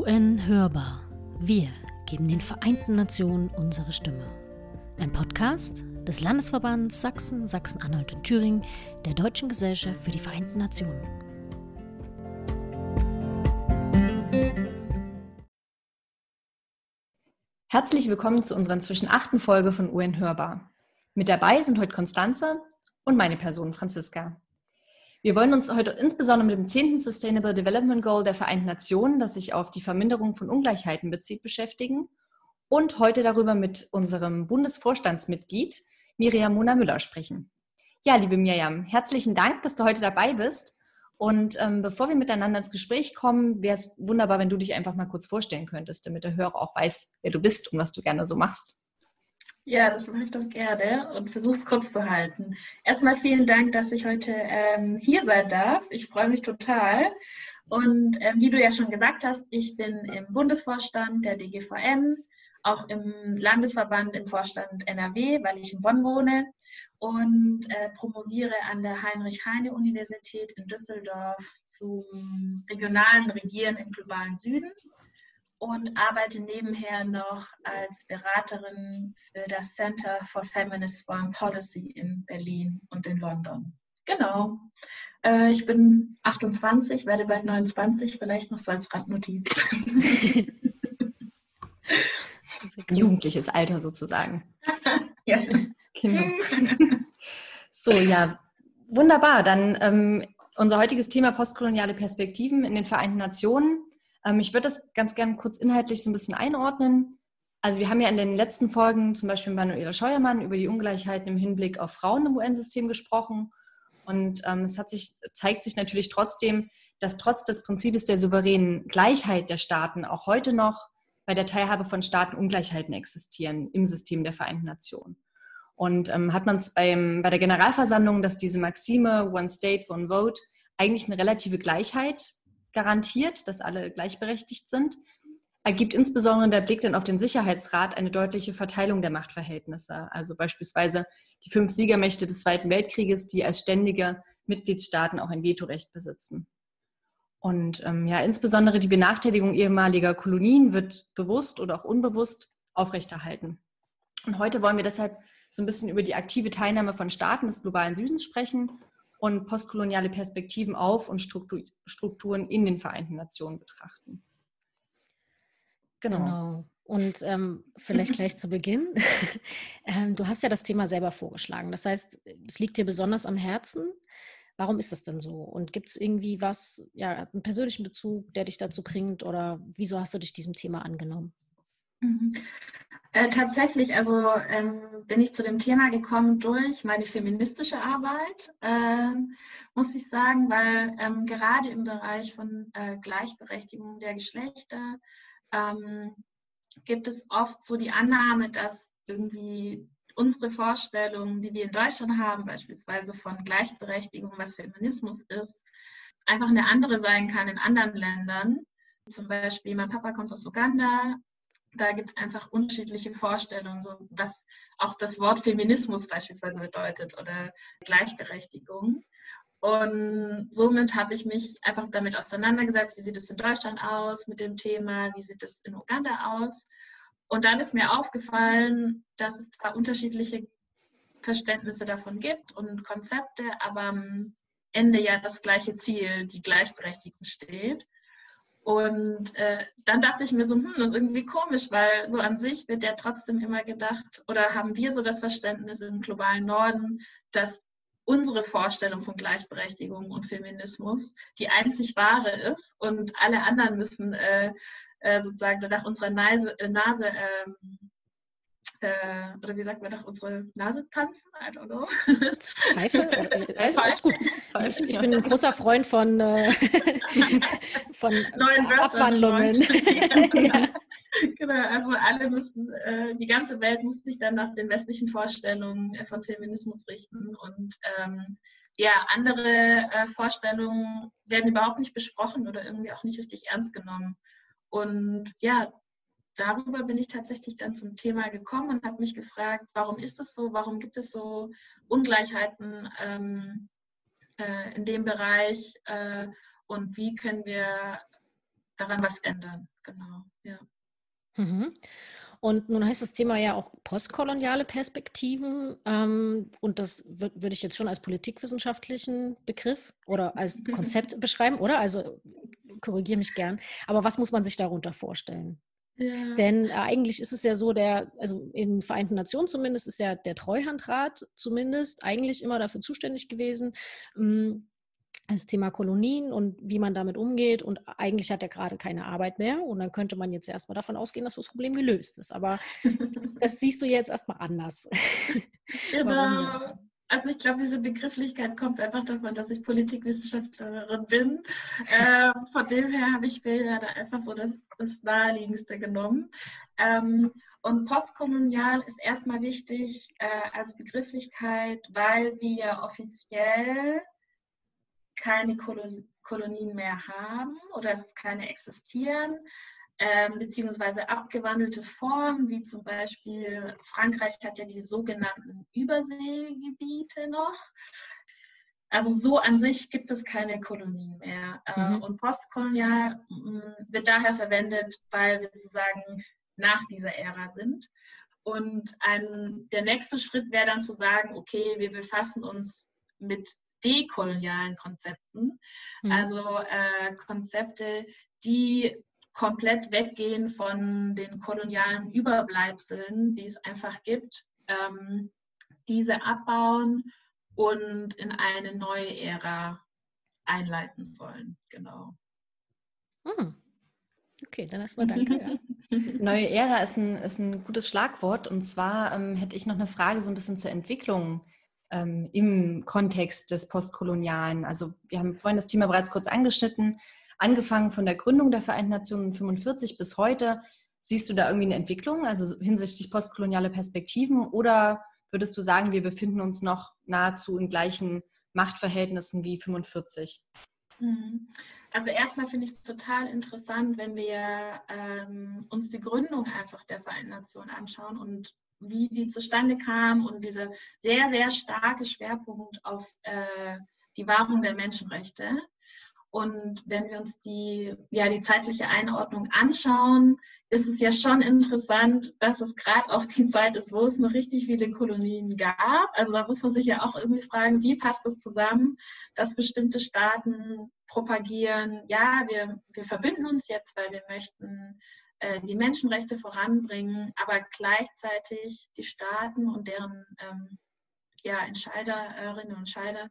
UN Hörbar. Wir geben den Vereinten Nationen unsere Stimme. Ein Podcast des Landesverbands Sachsen, Sachsen-Anhalt und Thüringen der Deutschen Gesellschaft für die Vereinten Nationen. Herzlich willkommen zu unserer inzwischen achten Folge von UN Hörbar. Mit dabei sind heute Konstanze und meine Person Franziska. Wir wollen uns heute insbesondere mit dem 10. Sustainable Development Goal der Vereinten Nationen, das sich auf die Verminderung von Ungleichheiten bezieht, beschäftigen und heute darüber mit unserem Bundesvorstandsmitglied Miriam Mona Müller sprechen. Ja, liebe Miriam, herzlichen Dank, dass du heute dabei bist. Und ähm, bevor wir miteinander ins Gespräch kommen, wäre es wunderbar, wenn du dich einfach mal kurz vorstellen könntest, damit der Hörer auch weiß, wer du bist und was du gerne so machst. Ja, das mache ich doch gerne und versuche es kurz zu halten. Erstmal vielen Dank, dass ich heute ähm, hier sein darf. Ich freue mich total. Und ähm, wie du ja schon gesagt hast, ich bin im Bundesvorstand der DGVN, auch im Landesverband im Vorstand NRW, weil ich in Bonn wohne und äh, promoviere an der Heinrich-Heine-Universität in Düsseldorf zum regionalen Regieren im globalen Süden und arbeite nebenher noch als Beraterin für das Center for Feminist Foreign Policy in Berlin und in London. Genau. Äh, ich bin 28, werde bald 29, vielleicht noch so als Randnotiz. Jugendliches Alter sozusagen. ja. Genau. So, ja, wunderbar. Dann ähm, unser heutiges Thema postkoloniale Perspektiven in den Vereinten Nationen. Ähm, ich würde das ganz gerne kurz inhaltlich so ein bisschen einordnen. Also wir haben ja in den letzten Folgen zum Beispiel mit Manuela Scheuermann über die Ungleichheiten im Hinblick auf Frauen im UN-System gesprochen. Und ähm, es sich, zeigt sich natürlich trotzdem, dass trotz des Prinzips der souveränen Gleichheit der Staaten auch heute noch bei der Teilhabe von Staaten Ungleichheiten existieren im System der Vereinten Nationen. Und ähm, hat man es bei der Generalversammlung, dass diese Maxime One State, One Vote eigentlich eine relative Gleichheit garantiert, dass alle gleichberechtigt sind, ergibt insbesondere der Blick dann auf den Sicherheitsrat eine deutliche Verteilung der Machtverhältnisse. Also beispielsweise die fünf Siegermächte des Zweiten Weltkrieges, die als ständige Mitgliedstaaten auch ein Vetorecht besitzen. Und ähm, ja, insbesondere die Benachteiligung ehemaliger Kolonien wird bewusst oder auch unbewusst aufrechterhalten. Und heute wollen wir deshalb so ein bisschen über die aktive Teilnahme von Staaten des globalen Südens sprechen und postkoloniale Perspektiven auf und Strukturen in den Vereinten Nationen betrachten. Genau. genau. Und ähm, vielleicht gleich zu Beginn. ähm, du hast ja das Thema selber vorgeschlagen. Das heißt, es liegt dir besonders am Herzen. Warum ist das denn so? Und gibt es irgendwie was, ja, einen persönlichen Bezug, der dich dazu bringt? Oder wieso hast du dich diesem Thema angenommen? Mhm. Äh, tatsächlich, also ähm, bin ich zu dem Thema gekommen durch meine feministische Arbeit, äh, muss ich sagen, weil ähm, gerade im Bereich von äh, Gleichberechtigung der Geschlechter ähm, gibt es oft so die Annahme, dass irgendwie unsere Vorstellungen, die wir in Deutschland haben, beispielsweise von Gleichberechtigung, was Feminismus ist, einfach eine andere sein kann in anderen Ländern. Zum Beispiel, mein Papa kommt aus Uganda, da gibt es einfach unterschiedliche Vorstellungen, so was auch das Wort Feminismus beispielsweise bedeutet oder Gleichberechtigung. Und somit habe ich mich einfach damit auseinandergesetzt, wie sieht es in Deutschland aus mit dem Thema, wie sieht es in Uganda aus. Und dann ist mir aufgefallen, dass es zwar unterschiedliche Verständnisse davon gibt und Konzepte, aber am Ende ja das gleiche Ziel, die Gleichberechtigung steht. Und äh, dann dachte ich mir so, hm, das ist irgendwie komisch, weil so an sich wird ja trotzdem immer gedacht, oder haben wir so das Verständnis im globalen Norden, dass unsere Vorstellung von Gleichberechtigung und Feminismus die einzig wahre ist und alle anderen müssen äh, äh, sozusagen nach unserer Nase, äh, Nase ähm, äh, oder wie sagt man doch, unsere Nase tanzen? I don't know. Pfeife? Äh, alles gut. Ich, ich, bin ein großer Freund von, äh, von Neuen Abwandlungen. ja. Genau, also alle müssen, äh, die ganze Welt muss sich dann nach den westlichen Vorstellungen äh, von Feminismus richten und ähm, ja, andere äh, Vorstellungen werden überhaupt nicht besprochen oder irgendwie auch nicht richtig ernst genommen. Und ja, darüber bin ich tatsächlich dann zum Thema gekommen und habe mich gefragt, warum ist das so? Warum gibt es so Ungleichheiten ähm, äh, in dem Bereich? Äh, und wie können wir daran was ändern. Genau, ja. Mhm. Und nun heißt das Thema ja auch postkoloniale Perspektiven. Ähm, und das würde ich jetzt schon als politikwissenschaftlichen Begriff oder als Konzept beschreiben, oder? Also korrigiere mich gern. Aber was muss man sich darunter vorstellen? Ja. Denn äh, eigentlich ist es ja so, der, also in den Vereinten Nationen zumindest ist ja der Treuhandrat zumindest eigentlich immer dafür zuständig gewesen, ähm, das Thema Kolonien und wie man damit umgeht. Und eigentlich hat er gerade keine Arbeit mehr. Und dann könnte man jetzt erstmal davon ausgehen, dass das Problem gelöst ist. Aber das siehst du jetzt erstmal anders. Genau. Also ich glaube, diese Begrifflichkeit kommt einfach davon, dass ich Politikwissenschaftlerin bin. Äh, von dem her habe ich mir da einfach so das, das Naheliegendste genommen. Ähm, und postkolonial ist erstmal wichtig äh, als Begrifflichkeit, weil wir offiziell keine Kolonien mehr haben oder es keine existieren, ähm, beziehungsweise abgewandelte Formen, wie zum Beispiel Frankreich hat ja die sogenannten Überseegebiete noch. Also so an sich gibt es keine Kolonien mehr. Äh, mhm. Und postkolonial mm, wird daher verwendet, weil wir sozusagen nach dieser Ära sind. Und ein, der nächste Schritt wäre dann zu sagen, okay, wir befassen uns mit dekolonialen Konzepten, mhm. also äh, Konzepte, die komplett weggehen von den kolonialen Überbleibseln, die es einfach gibt, ähm, diese abbauen und in eine neue Ära einleiten sollen. Genau. Hm. Okay, dann erstmal danke. Neue Ära ist ein, ist ein gutes Schlagwort. Und zwar ähm, hätte ich noch eine Frage so ein bisschen zur Entwicklung ähm, im Kontext des Postkolonialen. Also wir haben vorhin das Thema bereits kurz angeschnitten, angefangen von der Gründung der Vereinten Nationen 45 bis heute. Siehst du da irgendwie eine Entwicklung, also hinsichtlich postkoloniale Perspektiven, oder würdest du sagen, wir befinden uns noch nahezu in gleichen Machtverhältnissen wie 45? Mhm. Also erstmal finde ich es total interessant, wenn wir ähm, uns die Gründung einfach der Vereinten Nationen anschauen und wie die zustande kam und dieser sehr, sehr starke Schwerpunkt auf äh, die Wahrung der Menschenrechte. Und wenn wir uns die, ja, die zeitliche Einordnung anschauen, ist es ja schon interessant, dass es gerade auch die Zeit ist, wo es noch richtig viele Kolonien gab. Also da muss man sich ja auch irgendwie fragen, wie passt das zusammen, dass bestimmte Staaten propagieren, ja, wir, wir verbinden uns jetzt, weil wir möchten äh, die Menschenrechte voranbringen, aber gleichzeitig die Staaten und deren ähm, ja, Entscheiderinnen und Entscheider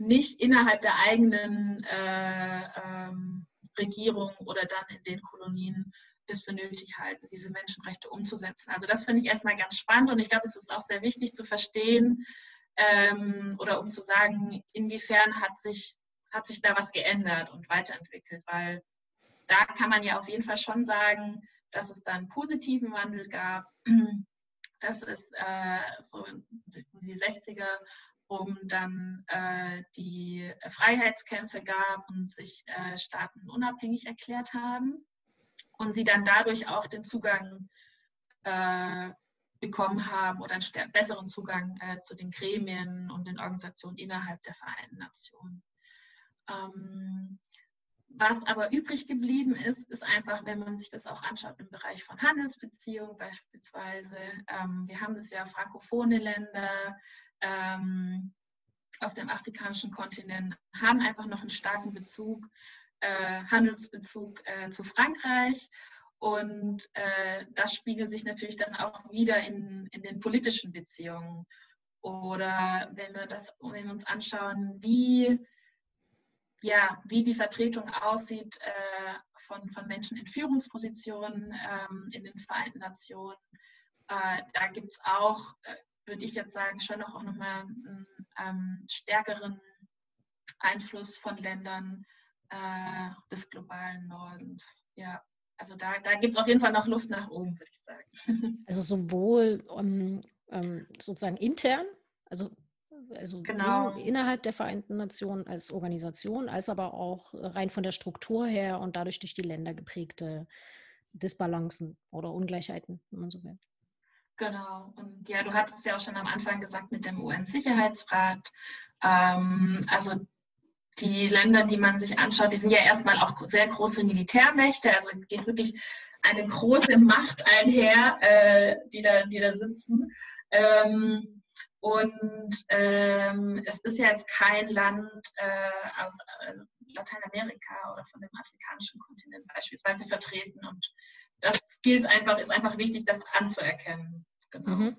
nicht innerhalb der eigenen äh, ähm, Regierung oder dann in den Kolonien das für nötig halten, diese Menschenrechte umzusetzen. Also das finde ich erstmal ganz spannend und ich glaube, es ist auch sehr wichtig zu verstehen ähm, oder um zu sagen, inwiefern hat sich, hat sich da was geändert und weiterentwickelt, weil da kann man ja auf jeden Fall schon sagen, dass es da einen positiven Wandel gab, dass es äh, so die 60er rum dann äh, die Freiheitskämpfe gab und sich äh, Staaten unabhängig erklärt haben und sie dann dadurch auch den Zugang äh, bekommen haben oder einen besseren Zugang äh, zu den Gremien und den Organisationen innerhalb der Vereinten Nationen. Ähm, was aber übrig geblieben ist, ist einfach, wenn man sich das auch anschaut im Bereich von Handelsbeziehungen beispielsweise. Ähm, wir haben das ja frankophone Länder ähm, auf dem afrikanischen Kontinent, haben einfach noch einen starken Bezug, äh, Handelsbezug äh, zu Frankreich. Und äh, das spiegelt sich natürlich dann auch wieder in, in den politischen Beziehungen. Oder wenn wir, das, wenn wir uns anschauen, wie ja, wie die Vertretung aussieht äh, von, von Menschen in Führungspositionen ähm, in den Vereinten Nationen. Äh, da gibt es auch, äh, würde ich jetzt sagen, schon auch nochmal einen ähm, stärkeren Einfluss von Ländern äh, des globalen Nordens. Ja, also da, da gibt es auf jeden Fall noch Luft nach oben, würde ich sagen. Also sowohl um, um, sozusagen intern, also also genau. in, innerhalb der Vereinten Nationen als Organisation, als aber auch rein von der Struktur her und dadurch durch die Länder geprägte Disbalancen oder Ungleichheiten, wenn man so will. Genau. Und ja, du hattest ja auch schon am Anfang gesagt mit dem UN-Sicherheitsrat. Ähm, also die Länder, die man sich anschaut, die sind ja erstmal auch sehr große Militärmächte, also geht wirklich eine große Macht einher, äh, die, da, die da sitzen. Ähm, und ähm, es ist ja jetzt kein Land äh, aus äh, Lateinamerika oder von dem afrikanischen Kontinent beispielsweise vertreten. Und das gilt einfach, ist einfach wichtig, das anzuerkennen. Genau. Mhm.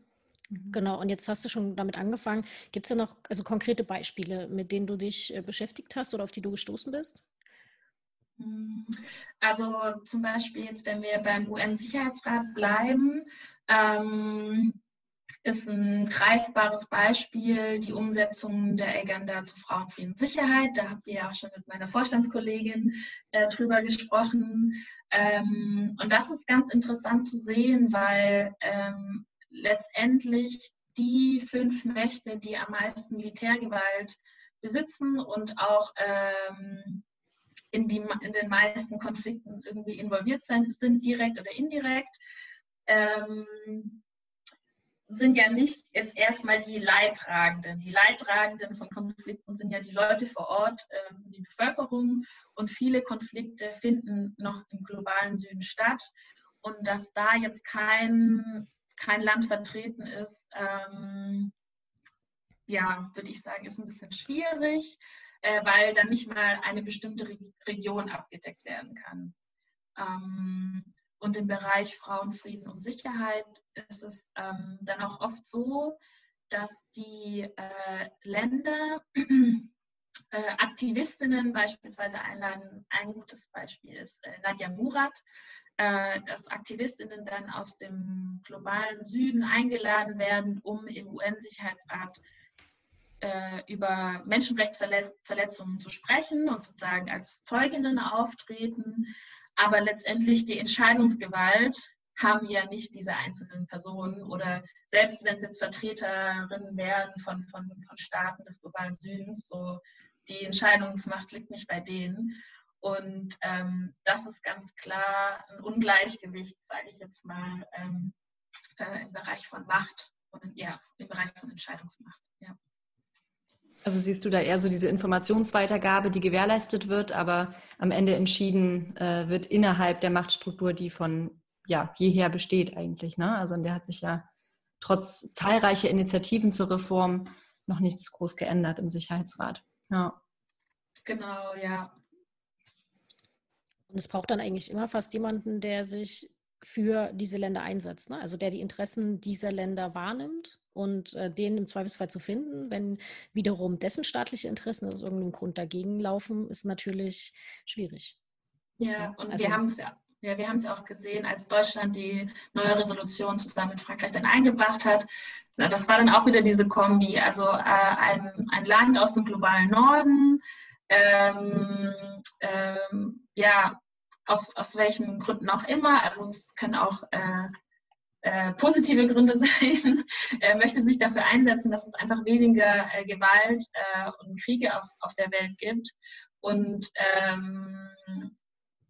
Genau, und jetzt hast du schon damit angefangen. Gibt es da noch also konkrete Beispiele, mit denen du dich äh, beschäftigt hast oder auf die du gestoßen bist? Mhm. Also zum Beispiel jetzt, wenn wir beim UN-Sicherheitsrat bleiben, ähm, ist ein greifbares Beispiel die Umsetzung der Agenda zu Frauen, Frieden und Sicherheit. Da habt ihr ja auch schon mit meiner Vorstandskollegin äh, drüber gesprochen. Ähm, und das ist ganz interessant zu sehen, weil ähm, letztendlich die fünf Mächte, die am meisten Militärgewalt besitzen und auch ähm, in, die, in den meisten Konflikten irgendwie involviert sind, sind direkt oder indirekt, ähm, sind ja nicht jetzt erstmal die Leidtragenden. Die Leidtragenden von Konflikten sind ja die Leute vor Ort, äh, die Bevölkerung. Und viele Konflikte finden noch im globalen Süden statt. Und dass da jetzt kein, kein Land vertreten ist, ähm, ja, würde ich sagen, ist ein bisschen schwierig, äh, weil dann nicht mal eine bestimmte Re Region abgedeckt werden kann. Ähm, und im Bereich Frauen, Frieden und Sicherheit ist es ähm, dann auch oft so, dass die äh, Länder äh, Aktivistinnen beispielsweise einladen. Ein gutes Beispiel ist äh, Nadja Murat, dass Aktivistinnen dann aus dem globalen Süden eingeladen werden, um im UN-Sicherheitsrat äh, über Menschenrechtsverletzungen zu sprechen und sozusagen als Zeuginnen auftreten. Aber letztendlich die Entscheidungsgewalt haben ja nicht diese einzelnen Personen oder selbst wenn es jetzt Vertreterinnen wären von, von, von Staaten des globalen Südens, so die Entscheidungsmacht liegt nicht bei denen. Und ähm, das ist ganz klar ein Ungleichgewicht, sage ich jetzt mal, ähm, äh, im Bereich von Macht und ja, im Bereich von Entscheidungsmacht. Ja. Also siehst du da eher so diese Informationsweitergabe, die gewährleistet wird, aber am Ende entschieden äh, wird innerhalb der Machtstruktur, die von ja, jeher besteht eigentlich. Ne? Also in der hat sich ja trotz zahlreicher Initiativen zur Reform noch nichts groß geändert im Sicherheitsrat. Ja. Genau, ja. Und es braucht dann eigentlich immer fast jemanden, der sich für diese Länder einsetzt, ne? also der die Interessen dieser Länder wahrnimmt und äh, den im Zweifelsfall zu finden, wenn wiederum dessen staatliche Interessen aus irgendeinem Grund dagegen laufen, ist natürlich schwierig. Ja, und also, wir haben es ja. Ja, wir haben es ja auch gesehen, als Deutschland die neue Resolution zusammen mit Frankreich dann eingebracht hat. Das war dann auch wieder diese Kombi, also äh, ein, ein Land aus dem globalen Norden, ähm, ähm, ja, aus, aus welchen Gründen auch immer, also es können auch äh, äh, positive Gründe sein, er möchte sich dafür einsetzen, dass es einfach weniger äh, Gewalt äh, und Kriege auf, auf der Welt gibt und ähm,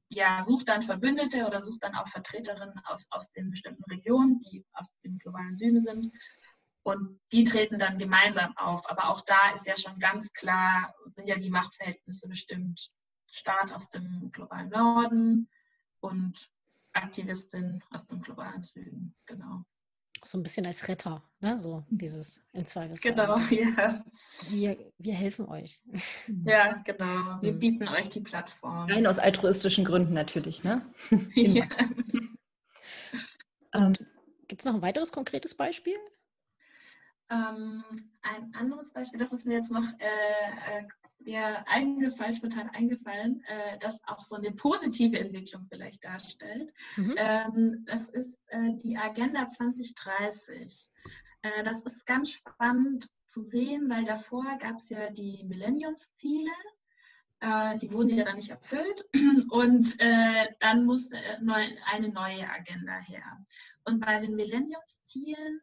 ja, sucht dann Verbündete oder sucht dann auch Vertreterinnen aus, aus den bestimmten Regionen, die aus dem globalen Süden sind. Und die treten dann gemeinsam auf. Aber auch da ist ja schon ganz klar, sind ja die Machtverhältnisse bestimmt. Staat aus dem globalen Norden und Aktivistin aus dem globalen Süden, genau. So ein bisschen als Retter, ne? so dieses im Zweifelsfall. Genau, also ja. Wir, wir helfen euch. Ja, genau. Wir mhm. bieten euch die Plattform. Rein aus altruistischen Gründen natürlich, ne? ja. ähm, Gibt es noch ein weiteres konkretes Beispiel? Ähm, ein anderes Beispiel, das ist mir jetzt noch äh, äh mir eingefallen, spontan eingefallen, äh, das auch so eine positive Entwicklung vielleicht darstellt. Mhm. Ähm, das ist äh, die Agenda 2030. Äh, das ist ganz spannend zu sehen, weil davor gab es ja die Millenniumsziele. Äh, die wurden ja dann nicht erfüllt und äh, dann musste neu, eine neue Agenda her. Und bei den Millenniumszielen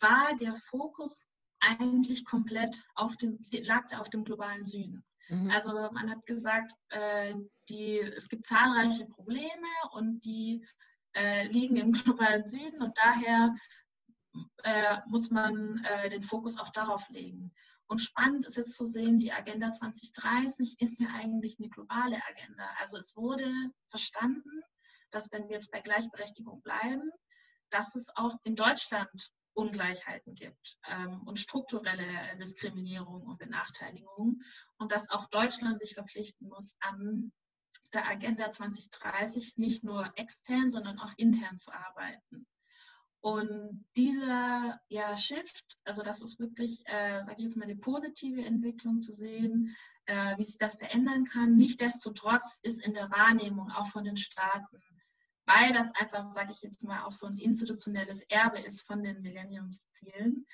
war der Fokus eigentlich komplett auf dem, lag auf dem globalen Süden. Mhm. Also man hat gesagt, äh, die, es gibt zahlreiche Probleme und die äh, liegen im globalen Süden und daher äh, muss man äh, den Fokus auch darauf legen. Und spannend ist jetzt zu sehen, die Agenda 2030 ist ja eigentlich eine globale Agenda. Also es wurde verstanden, dass wenn wir jetzt bei Gleichberechtigung bleiben, dass es auch in Deutschland Ungleichheiten gibt ähm, und strukturelle Diskriminierung und Benachteiligung und dass auch Deutschland sich verpflichten muss, an der Agenda 2030 nicht nur extern, sondern auch intern zu arbeiten. Und dieser ja, Shift, also das ist wirklich, äh, sage ich jetzt mal, eine positive Entwicklung zu sehen, äh, wie sich das verändern kann. Nichtsdestotrotz ist in der Wahrnehmung auch von den Staaten, weil das einfach, sage ich jetzt mal, auch so ein institutionelles Erbe ist von den Millenniumszielen,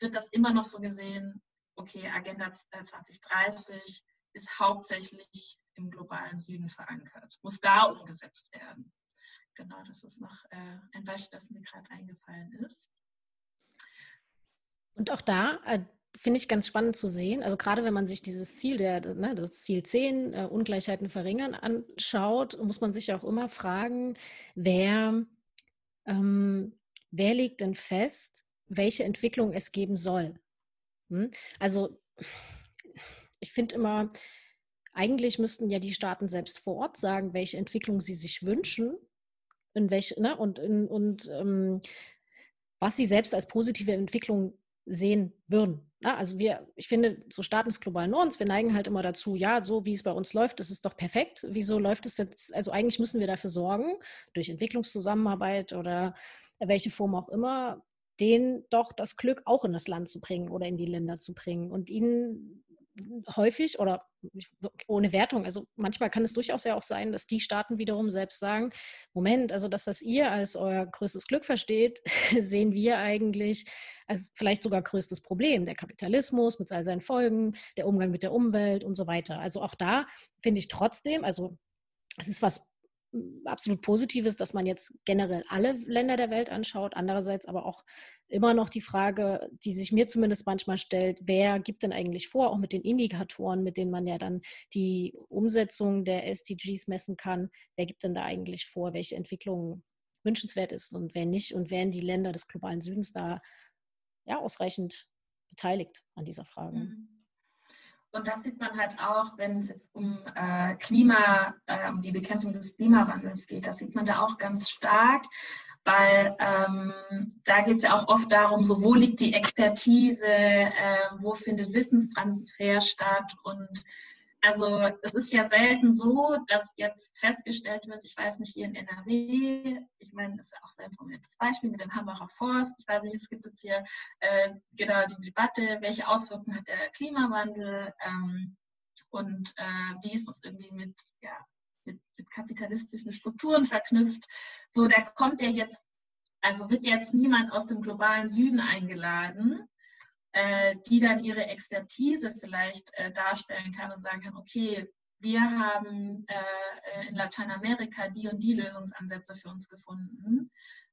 wird das immer noch so gesehen, okay, Agenda 2030 ist hauptsächlich im globalen Süden verankert, muss da umgesetzt werden. Genau, das ist noch äh, ein Beispiel, das mir gerade eingefallen ist. Und auch da äh, finde ich ganz spannend zu sehen, also gerade wenn man sich dieses Ziel, der, ne, das Ziel 10, äh, Ungleichheiten verringern, anschaut, muss man sich auch immer fragen, wer, ähm, wer legt denn fest, welche Entwicklung es geben soll. Hm? Also ich finde immer, eigentlich müssten ja die Staaten selbst vor Ort sagen, welche Entwicklung sie sich wünschen in welche, ne, und, in, und ähm, was sie selbst als positive Entwicklung sehen würden. Ja, also wir, ich finde, so Staaten des globalen Nordens, wir neigen halt immer dazu, ja, so wie es bei uns läuft, das ist doch perfekt. Wieso läuft es jetzt? Also eigentlich müssen wir dafür sorgen, durch Entwicklungszusammenarbeit oder welche Form auch immer, denen doch das Glück auch in das Land zu bringen oder in die Länder zu bringen und ihnen häufig oder ohne Wertung, also manchmal kann es durchaus ja auch sein, dass die Staaten wiederum selbst sagen, Moment, also das, was ihr als euer größtes Glück versteht, sehen wir eigentlich als vielleicht sogar größtes Problem, der Kapitalismus mit all seinen Folgen, der Umgang mit der Umwelt und so weiter. Also auch da finde ich trotzdem, also es ist was absolut Positives, dass man jetzt generell alle Länder der Welt anschaut. Andererseits aber auch immer noch die Frage, die sich mir zumindest manchmal stellt, wer gibt denn eigentlich vor, auch mit den Indikatoren, mit denen man ja dann die Umsetzung der SDGs messen kann, wer gibt denn da eigentlich vor, welche Entwicklung wünschenswert ist und wer nicht und werden die Länder des globalen Südens da ja ausreichend beteiligt an dieser Frage. Mhm. Und das sieht man halt auch, wenn es jetzt um äh, Klima, äh, um die Bekämpfung des Klimawandels geht. Das sieht man da auch ganz stark, weil ähm, da geht es ja auch oft darum, so wo liegt die Expertise, äh, wo findet Wissenstransfer statt und also es ist ja selten so, dass jetzt festgestellt wird, ich weiß nicht, hier in NRW, ich meine, das ist ja auch ein prominentes Beispiel mit dem Hambacher Forst, ich weiß nicht, es gibt jetzt hier äh, genau die Debatte, welche Auswirkungen hat der Klimawandel ähm, und äh, wie ist das irgendwie mit, ja, mit, mit kapitalistischen Strukturen verknüpft. So, da kommt ja jetzt, also wird jetzt niemand aus dem globalen Süden eingeladen, die dann ihre Expertise vielleicht äh, darstellen kann und sagen kann, okay, wir haben äh, in Lateinamerika die und die Lösungsansätze für uns gefunden.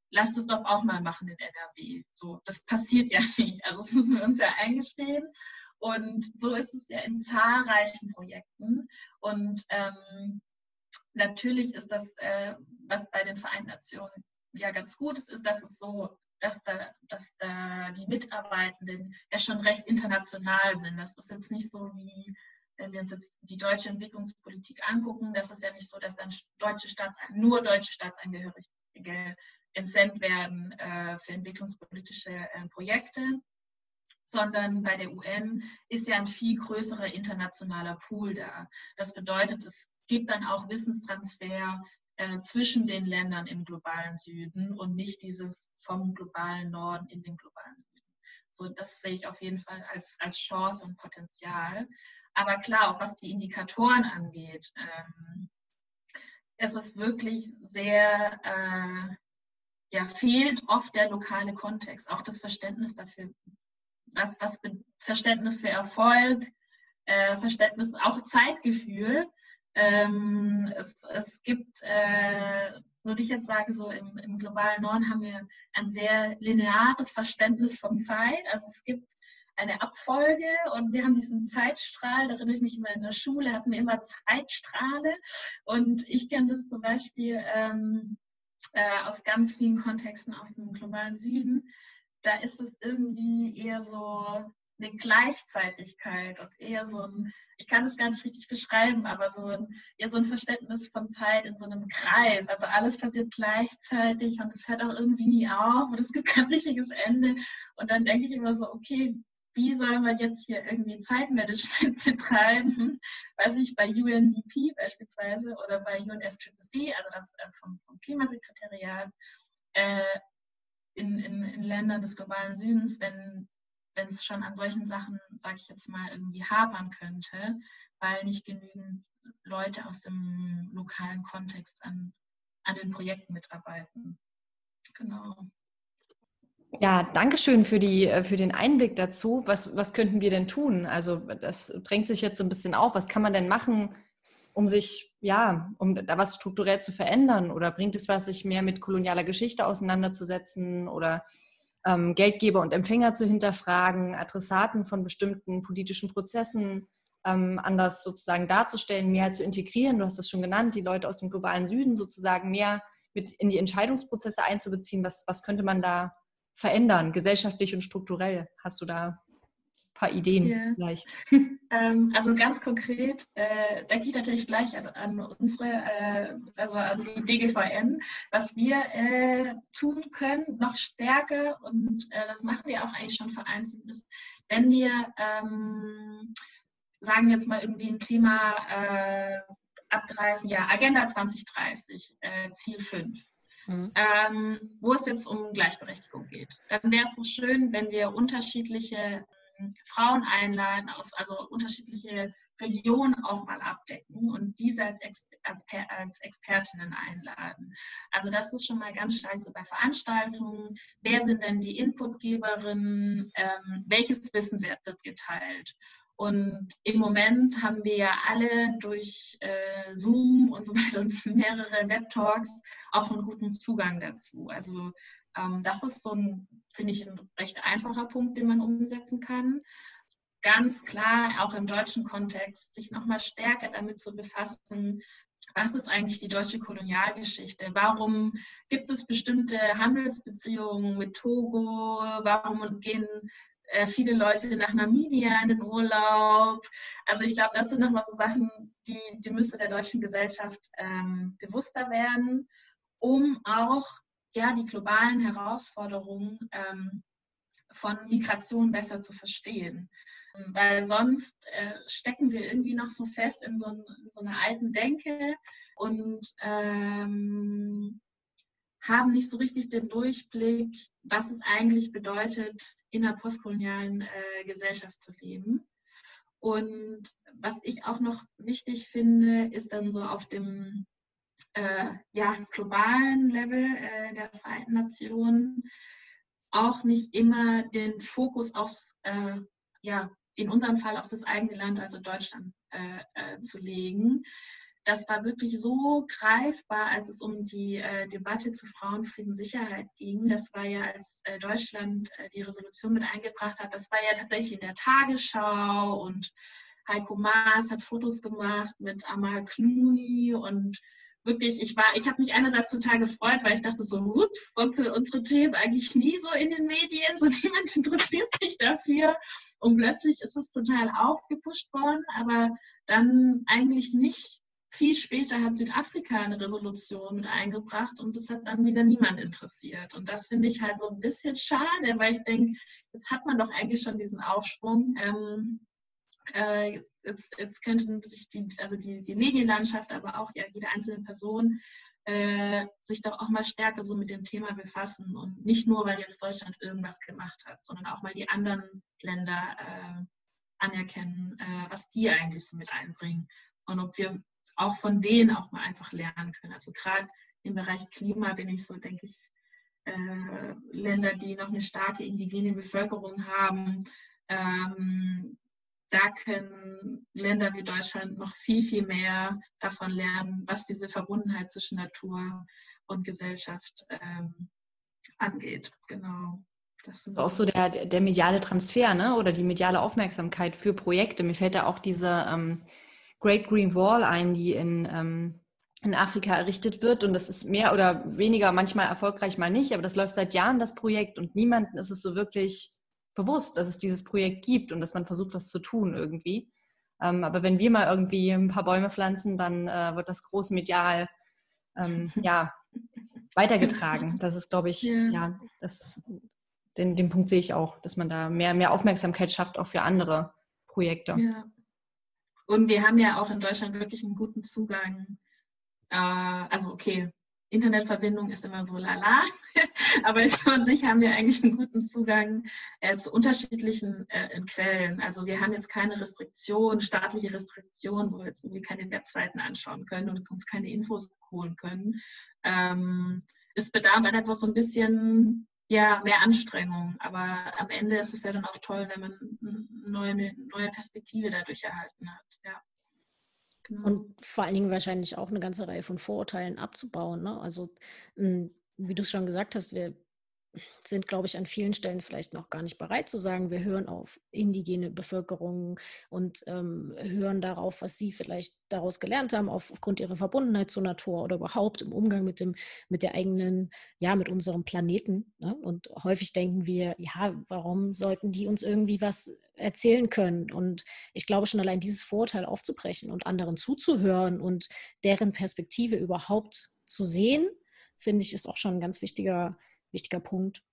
Lasst es doch auch mal machen in NRW. So, das passiert ja nicht. Also das müssen wir uns ja eingestehen. Und so ist es ja in zahlreichen Projekten. Und ähm, natürlich ist das, äh, was bei den Vereinten Nationen ja ganz gut ist, ist, dass es so dass da, dass da die Mitarbeitenden ja schon recht international sind. Das ist jetzt nicht so wie, wenn wir uns jetzt die deutsche Entwicklungspolitik angucken, das ist ja nicht so, dass dann deutsche nur deutsche Staatsangehörige entsendet werden äh, für entwicklungspolitische äh, Projekte, sondern bei der UN ist ja ein viel größerer internationaler Pool da. Das bedeutet, es gibt dann auch Wissenstransfer äh, zwischen den Ländern im globalen Süden und nicht dieses vom globalen Norden in den globalen Süden. So, das sehe ich auf jeden Fall als, als Chance und Potenzial. Aber klar, auch was die Indikatoren angeht, ähm, es ist wirklich sehr, äh, ja, fehlt oft der lokale Kontext, auch das Verständnis dafür, was, was Verständnis für Erfolg, äh, Verständnis, auch Zeitgefühl ähm, es, es gibt, äh, würde ich jetzt sagen, so im, im globalen Norden haben wir ein sehr lineares Verständnis von Zeit. Also es gibt eine Abfolge und wir haben diesen Zeitstrahl, da erinnere ich mich immer in der Schule, hatten wir immer Zeitstrahle und ich kenne das zum Beispiel ähm, äh, aus ganz vielen Kontexten aus dem globalen Süden. Da ist es irgendwie eher so eine Gleichzeitigkeit und eher so ein, ich kann das gar nicht richtig beschreiben, aber so ein, eher so ein Verständnis von Zeit in so einem Kreis. Also alles passiert gleichzeitig und es hört auch irgendwie nie auf und es gibt kein richtiges Ende. Und dann denke ich immer so, okay, wie sollen wir jetzt hier irgendwie Zeitmanagement betreiben? Weiß ich, bei UNDP beispielsweise oder bei UNFCCC, also das äh, vom, vom Klimasekretariat, äh, in, in, in Ländern des globalen Südens, wenn wenn es schon an solchen Sachen, sage ich jetzt mal, irgendwie hapern könnte, weil nicht genügend Leute aus dem lokalen Kontext an, an den Projekten mitarbeiten. Genau. Ja, danke schön für, die, äh, für den Einblick dazu. Was, was könnten wir denn tun? Also das drängt sich jetzt so ein bisschen auf. Was kann man denn machen, um sich, ja, um da was strukturell zu verändern? Oder bringt es was, sich mehr mit kolonialer Geschichte auseinanderzusetzen? Oder ähm, Geldgeber und Empfänger zu hinterfragen, Adressaten von bestimmten politischen Prozessen ähm, anders sozusagen darzustellen, mehr zu integrieren. Du hast es schon genannt, die Leute aus dem globalen Süden sozusagen mehr mit in die Entscheidungsprozesse einzubeziehen. Was, was könnte man da verändern, gesellschaftlich und strukturell? Hast du da paar Ideen yeah. vielleicht? Ähm, also ganz konkret äh, denke ich natürlich gleich also an unsere, äh, also an die DGVN, was wir äh, tun können, noch stärker und äh, das machen wir auch eigentlich schon vereinzelt, ist, wenn wir, ähm, sagen wir jetzt mal irgendwie ein Thema äh, abgreifen, ja, Agenda 2030, äh, Ziel 5. Mhm. Ähm, wo es jetzt um Gleichberechtigung geht. Dann wäre es so schön, wenn wir unterschiedliche Frauen einladen, aus, also unterschiedliche Religionen auch mal abdecken und diese als, Ex, als Expertinnen einladen. Also das ist schon mal ganz stark so bei Veranstaltungen. Wer sind denn die Inputgeberinnen? Ähm, welches Wissen wird, wird geteilt? Und im Moment haben wir ja alle durch äh, Zoom und so weiter und mehrere Web-Talks auch einen guten Zugang dazu. Also ähm, das ist so ein, finde ich, ein recht einfacher Punkt, den man umsetzen kann. Ganz klar, auch im deutschen Kontext, sich nochmal stärker damit zu befassen, was ist eigentlich die deutsche Kolonialgeschichte? Warum gibt es bestimmte Handelsbeziehungen mit Togo? Warum gehen äh, viele Leute nach Namibia in den Urlaub? Also ich glaube, das sind nochmal so Sachen, die, die müsste der deutschen Gesellschaft ähm, bewusster werden, um auch ja, die globalen Herausforderungen ähm, von Migration besser zu verstehen. Weil sonst äh, stecken wir irgendwie noch so fest in so, in so einer alten Denke und ähm, haben nicht so richtig den Durchblick, was es eigentlich bedeutet, in einer postkolonialen äh, Gesellschaft zu leben. Und was ich auch noch wichtig finde, ist dann so auf dem äh, ja, globalen Level äh, der Vereinten Nationen auch nicht immer den Fokus aufs, äh, ja, in unserem Fall auf das eigene Land, also Deutschland, äh, äh, zu legen. Das war wirklich so greifbar, als es um die äh, Debatte zu Frauenfrieden, Sicherheit ging. Das war ja, als Deutschland die Resolution mit eingebracht hat, das war ja tatsächlich in der Tagesschau und Heiko Maas hat Fotos gemacht mit Amal Clooney und wirklich, ich war, ich habe mich einerseits total gefreut, weil ich dachte so, ups, sonst sind unsere Themen eigentlich nie so in den Medien, so niemand interessiert sich dafür. Und plötzlich ist es total aufgepusht worden, aber dann eigentlich nicht viel später hat Südafrika eine Resolution mit eingebracht und das hat dann wieder niemand interessiert. Und das finde ich halt so ein bisschen schade, weil ich denke, jetzt hat man doch eigentlich schon diesen Aufschwung. Ähm, äh, jetzt, jetzt könnten sich die, also die, die Medienlandschaft, aber auch ja, jede einzelne Person äh, sich doch auch mal stärker so mit dem Thema befassen und nicht nur, weil jetzt Deutschland irgendwas gemacht hat, sondern auch mal die anderen Länder äh, anerkennen, äh, was die eigentlich so mit einbringen und ob wir auch von denen auch mal einfach lernen können. Also gerade im Bereich Klima bin ich so, denke ich, äh, Länder, die noch eine starke indigene Bevölkerung haben, ähm, da können Länder wie Deutschland noch viel, viel mehr davon lernen, was diese Verbundenheit zwischen Natur und Gesellschaft ähm, angeht. Genau. Das ist auch so der, der mediale Transfer ne? oder die mediale Aufmerksamkeit für Projekte. Mir fällt da auch diese ähm, Great Green Wall ein, die in, ähm, in Afrika errichtet wird. Und das ist mehr oder weniger manchmal erfolgreich, mal nicht. Aber das läuft seit Jahren, das Projekt. Und niemandem ist es so wirklich bewusst, dass es dieses Projekt gibt und dass man versucht, was zu tun irgendwie. Ähm, aber wenn wir mal irgendwie ein paar Bäume pflanzen, dann äh, wird das groß medial ähm, ja, weitergetragen. Das ist, glaube ich, ja, ja das, den, den Punkt sehe ich auch, dass man da mehr, mehr Aufmerksamkeit schafft, auch für andere Projekte. Ja. Und wir haben ja auch in Deutschland wirklich einen guten Zugang. Äh, also okay, Internetverbindung ist immer so lala, aber so an sich haben wir eigentlich einen guten Zugang äh, zu unterschiedlichen äh, Quellen. Also wir haben jetzt keine Restriktion, staatliche Restriktion, wo wir jetzt irgendwie keine Webseiten anschauen können und uns keine Infos holen können. Ähm, es bedarf dann einfach so ein bisschen ja, mehr Anstrengung, aber am Ende ist es ja dann auch toll, wenn man eine neue, neue Perspektive dadurch erhalten hat. Ja. Genau. Und vor allen Dingen wahrscheinlich auch eine ganze Reihe von Vorurteilen abzubauen. Ne? Also, hm, wie du es schon gesagt hast, wir sind, glaube ich, an vielen Stellen vielleicht noch gar nicht bereit zu sagen, wir hören auf indigene Bevölkerung und ähm, hören darauf, was sie vielleicht daraus gelernt haben, auf, aufgrund ihrer Verbundenheit zur Natur oder überhaupt im Umgang mit dem, mit der eigenen, ja, mit unserem Planeten. Ne? Und häufig denken wir, ja, warum sollten die uns irgendwie was erzählen können? Und ich glaube schon allein dieses Vorurteil aufzubrechen und anderen zuzuhören und deren Perspektive überhaupt zu sehen, finde ich, ist auch schon ein ganz wichtiger wichtiger Punkt.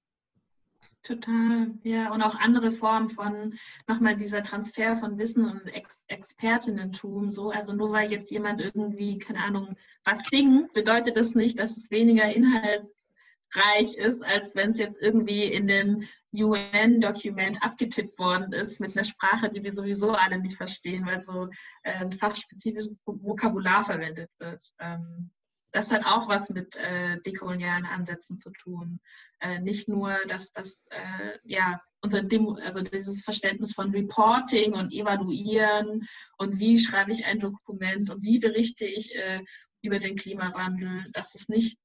Total, ja. Und auch andere Formen von nochmal dieser Transfer von Wissen und Ex Expertinnentum. So. Also nur weil jetzt jemand irgendwie, keine Ahnung, was singt, bedeutet das nicht, dass es weniger inhaltsreich ist, als wenn es jetzt irgendwie in dem UN-Dokument abgetippt worden ist mit einer Sprache, die wir sowieso alle nicht verstehen, weil so äh, ein fachspezifisches Vokabular verwendet wird. Ähm, das hat auch was mit äh, dekolonialen Ansätzen zu tun. Äh, nicht nur, dass das, äh, ja, unser Demo, also dieses Verständnis von Reporting und Evaluieren und wie schreibe ich ein Dokument und wie berichte ich äh, über den Klimawandel, dass es nicht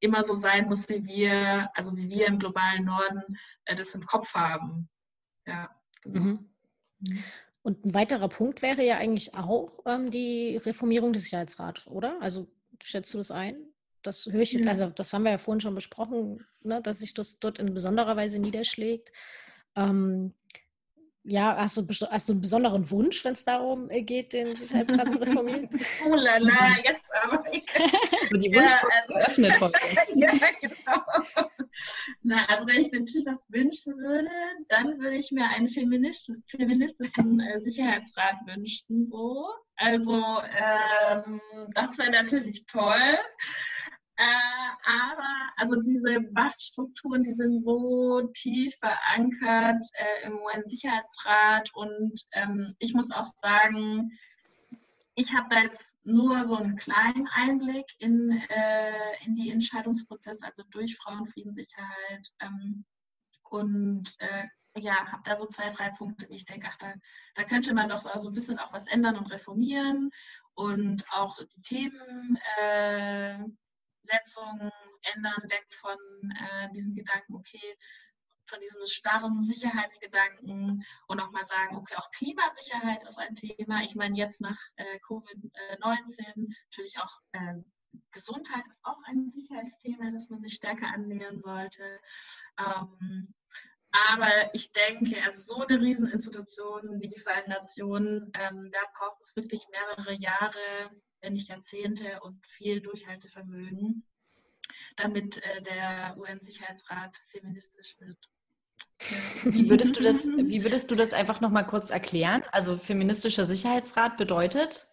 immer so sein muss, wie wir, also wie wir im globalen Norden äh, das im Kopf haben. Ja, genau. Mhm. Und ein weiterer Punkt wäre ja eigentlich auch ähm, die Reformierung des Sicherheitsrats, oder? Also Schätzt du das ein? Das höre ich, also das haben wir ja vorhin schon besprochen, ne, dass sich das dort in besonderer Weise niederschlägt. Ähm, ja, hast du, hast du einen besonderen Wunsch, wenn es darum äh, geht, den Sicherheitsrat zu reformieren? oh la la, jetzt aber. die Wunsch ja, also, geöffnet heute. ja, genau. Na, also wenn ich mir natürlich was wünschen würde, dann würde ich mir einen Feminist feministischen äh, Sicherheitsrat wünschen. So. Also ähm, das wäre natürlich toll. Äh, aber also diese Machtstrukturen, die sind so tief verankert äh, im UN-Sicherheitsrat und ähm, ich muss auch sagen, ich habe da jetzt nur so einen kleinen Einblick in, äh, in die Entscheidungsprozesse, also durch Frauenfriedenssicherheit ähm, und äh, ja, habe da so zwei, drei Punkte, wie ich denke, ach, da, da könnte man doch so ein bisschen auch was ändern und reformieren und auch die Themen äh, Setzung ändern, weg von äh, diesem Gedanken, okay, von diesem starren Sicherheitsgedanken und auch mal sagen, okay, auch Klimasicherheit ist ein Thema. Ich meine, jetzt nach äh, Covid-19 natürlich auch äh, Gesundheit ist auch ein Sicherheitsthema, das man sich stärker annähern sollte. Ähm, aber ich denke, also so eine Rieseninstitution wie die Vereinten Nationen, ähm, da braucht es wirklich mehrere Jahre, wenn nicht Jahrzehnte und viel Durchhaltevermögen, damit äh, der UN-Sicherheitsrat feministisch wird. Wie würdest du das, wie würdest du das einfach nochmal kurz erklären? Also feministischer Sicherheitsrat bedeutet?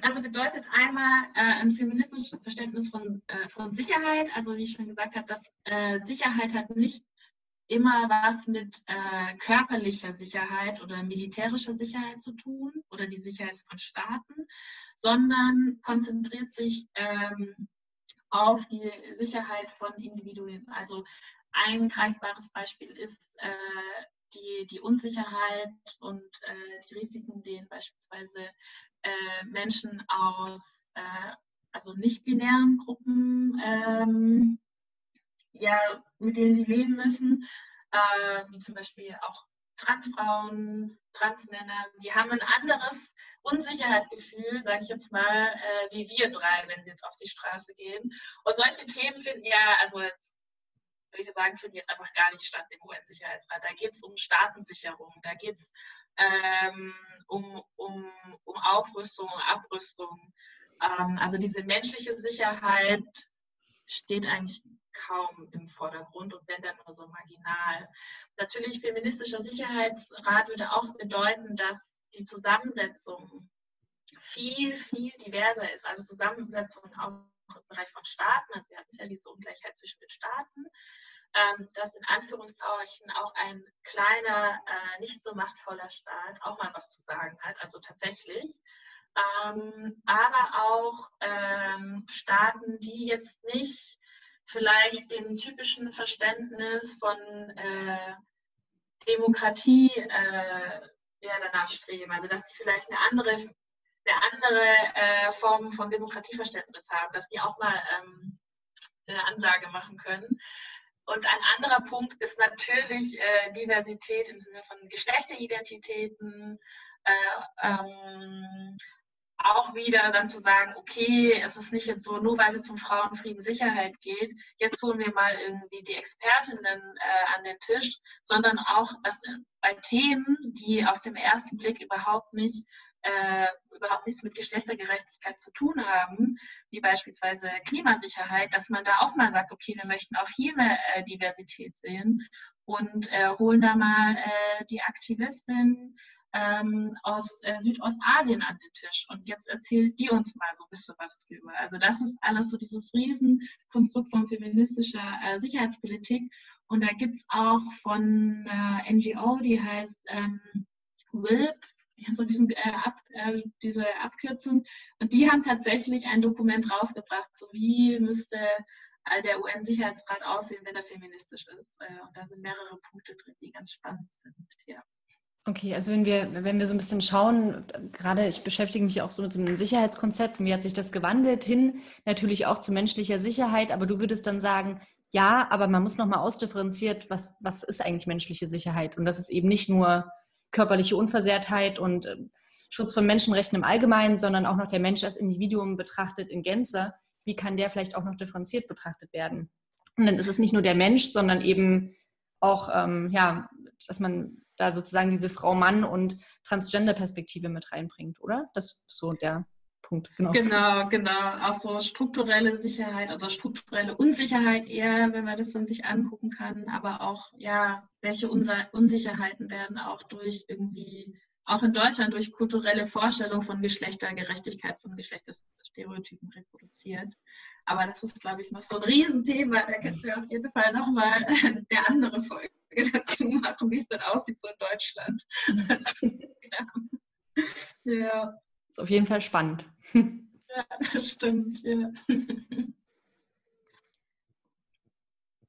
Also bedeutet einmal äh, ein feministisches Verständnis von, äh, von Sicherheit. Also wie ich schon gesagt habe, dass äh, Sicherheit hat nicht immer was mit äh, körperlicher Sicherheit oder militärischer Sicherheit zu tun oder die Sicherheit von Staaten, sondern konzentriert sich ähm, auf die Sicherheit von Individuen. Also ein greifbares Beispiel ist äh, die, die Unsicherheit und äh, die Risiken, denen beispielsweise äh, Menschen aus äh, also nicht-binären Gruppen ähm, ja, mit denen sie leben müssen, äh, wie zum Beispiel auch Transfrauen, Transmänner, die haben ein anderes Unsicherheitsgefühl, sage ich jetzt mal, äh, wie wir drei, wenn sie jetzt auf die Straße gehen. Und solche Themen finden ja, also jetzt ich sagen, findet jetzt einfach gar nicht statt im UN-Sicherheitsrat. Da geht es um Staatensicherung, da geht es ähm, um, um, um Aufrüstung, Abrüstung. Ähm, also diese menschliche Sicherheit steht eigentlich kaum im Vordergrund und wenn dann nur so marginal. Natürlich feministischer Sicherheitsrat würde auch bedeuten, dass die Zusammensetzung viel, viel diverser ist. Also Zusammensetzung auch im Bereich von Staaten, also wir hatten ja diese Ungleichheit zwischen den Staaten, ähm, dass in Anführungszeichen auch ein kleiner, äh, nicht so machtvoller Staat auch mal was zu sagen hat, also tatsächlich. Ähm, aber auch ähm, Staaten, die jetzt nicht vielleicht dem typischen Verständnis von äh, Demokratie äh, ja, danach streben. Also dass sie vielleicht eine andere, eine andere äh, Form von Demokratieverständnis haben, dass die auch mal ähm, eine Ansage machen können. Und ein anderer Punkt ist natürlich äh, Diversität im Sinne von Geschlechteridentitäten, äh, ähm, auch wieder dann zu sagen, okay, es ist nicht jetzt so, nur weil es um Frauenfrieden, Sicherheit geht, jetzt holen wir mal irgendwie die Expertinnen äh, an den Tisch, sondern auch, dass bei Themen, die auf dem ersten Blick überhaupt nicht äh, überhaupt nichts mit Geschlechtergerechtigkeit zu tun haben, wie beispielsweise Klimasicherheit, dass man da auch mal sagt, okay, wir möchten auch hier mehr äh, Diversität sehen und äh, holen da mal äh, die Aktivistin ähm, aus äh, Südostasien an den Tisch. Und jetzt erzählt die uns mal so ein bisschen was drüber. Also das ist alles so dieses Riesenkonstrukt von feministischer äh, Sicherheitspolitik. Und da gibt es auch von äh, NGO, die heißt ähm, WILP, die haben so diesen, äh, ab, äh, diese Abkürzung. Und die haben tatsächlich ein Dokument rausgebracht, so wie müsste äh, der UN-Sicherheitsrat aussehen, wenn er feministisch ist. und da sind mehrere Punkte drin, die ganz spannend sind. Ja. Okay, also wenn wir, wenn wir so ein bisschen schauen, gerade ich beschäftige mich auch so mit einem Sicherheitskonzept, wie hat sich das gewandelt hin, natürlich auch zu menschlicher Sicherheit, aber du würdest dann sagen, ja, aber man muss nochmal ausdifferenziert, was, was ist eigentlich menschliche Sicherheit? Und das ist eben nicht nur körperliche Unversehrtheit und äh, Schutz von Menschenrechten im Allgemeinen, sondern auch noch der Mensch als Individuum betrachtet in Gänze. Wie kann der vielleicht auch noch differenziert betrachtet werden? Und dann ist es nicht nur der Mensch, sondern eben auch, ähm, ja, dass man da sozusagen diese Frau-Mann- und Transgender-Perspektive mit reinbringt, oder? Das ist so der Punkt. Genau. genau, genau. Auch so strukturelle Sicherheit oder strukturelle Unsicherheit eher, wenn man das dann sich angucken kann. Aber auch, ja, welche Unsicherheiten werden auch durch irgendwie, auch in Deutschland durch kulturelle Vorstellungen von Geschlechtergerechtigkeit, von Geschlechterstereotypen reproduziert. Aber das ist, glaube ich, noch so ein Riesenthema. Da können wir auf jeden Fall nochmal eine andere Folge dazu machen, wie es dann aussieht so in Deutschland. ja. Ist auf jeden Fall spannend. Ja, das stimmt, ja.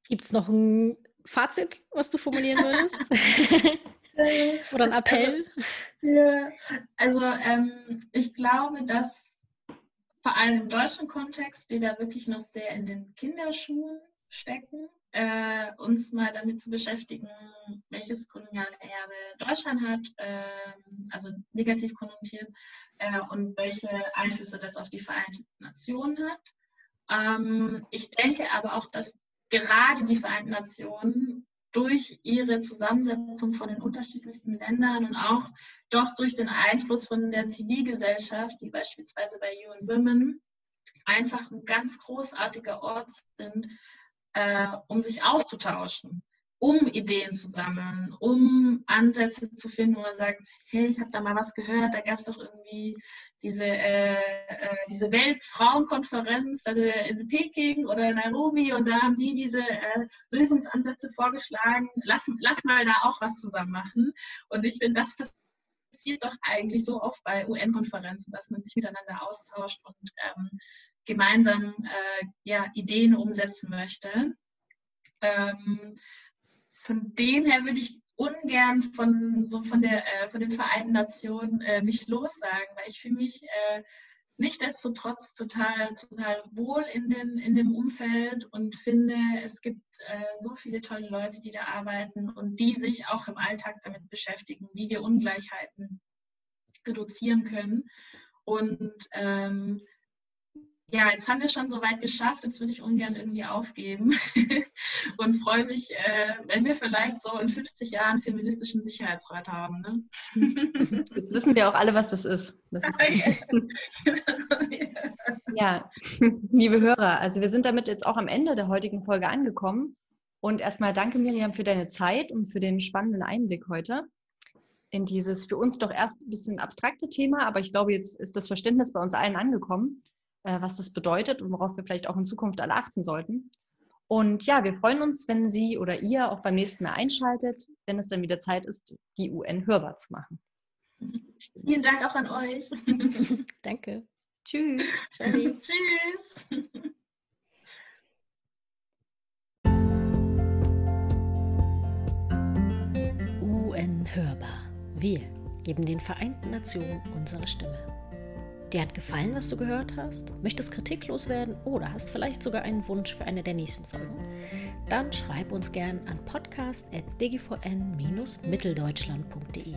Gibt es noch ein Fazit, was du formulieren würdest? Oder ein Appell? Also, ja, also ähm, ich glaube, dass vor allem im deutschen Kontext wir da wirklich noch sehr in den Kinderschuhen stecken äh, uns mal damit zu beschäftigen, welches koloniale Erbe Deutschland hat, äh, also negativ konnotiert, äh, und welche Einflüsse das auf die Vereinten Nationen hat. Ähm, ich denke aber auch, dass gerade die Vereinten Nationen durch ihre Zusammensetzung von den unterschiedlichsten Ländern und auch doch durch den Einfluss von der Zivilgesellschaft, wie beispielsweise bei UN Women, einfach ein ganz großartiger Ort sind, äh, um sich auszutauschen, um Ideen zu sammeln, um Ansätze zu finden, wo man sagt, hey, ich habe da mal was gehört, da gab es doch irgendwie diese, äh, äh, diese Weltfrauenkonferenz also in Peking oder in Nairobi und da haben die diese äh, Lösungsansätze vorgeschlagen, lass, lass mal da auch was zusammen machen. Und ich finde, das passiert doch eigentlich so oft bei UN-Konferenzen, dass man sich miteinander austauscht und ähm, gemeinsam äh, ja, Ideen umsetzen möchte. Ähm, von dem her würde ich ungern von, so von, der, äh, von den Vereinten Nationen äh, mich lossagen, weil ich fühle mich äh, nichtsdestotrotz total, total wohl in, den, in dem Umfeld und finde, es gibt äh, so viele tolle Leute, die da arbeiten und die sich auch im Alltag damit beschäftigen, wie wir Ungleichheiten reduzieren können. Und ähm, ja, jetzt haben wir schon so weit geschafft, jetzt würde ich ungern irgendwie aufgeben und freue mich, äh, wenn wir vielleicht so in 50 Jahren feministischen Sicherheitsrat haben. Ne? Jetzt wissen wir auch alle, was das ist. Das ist ja, liebe Hörer, also wir sind damit jetzt auch am Ende der heutigen Folge angekommen. Und erstmal danke Miriam für deine Zeit und für den spannenden Einblick heute in dieses für uns doch erst ein bisschen abstrakte Thema, aber ich glaube, jetzt ist das Verständnis bei uns allen angekommen. Äh, was das bedeutet und worauf wir vielleicht auch in Zukunft alle achten sollten. Und ja, wir freuen uns, wenn Sie oder ihr auch beim nächsten Mal einschaltet, wenn es dann wieder Zeit ist, die UN hörbar zu machen. Vielen Dank auch an euch. Danke. Tschüss. Tschüss. UN hörbar. Wir geben den Vereinten Nationen unsere Stimme. Dir hat gefallen, was du gehört hast? Möchtest kritiklos werden oder hast vielleicht sogar einen Wunsch für eine der nächsten Folgen? Dann schreib uns gern an podcast.digivn-mitteldeutschland.de.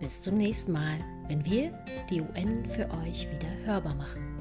Bis zum nächsten Mal, wenn wir die UN für euch wieder hörbar machen.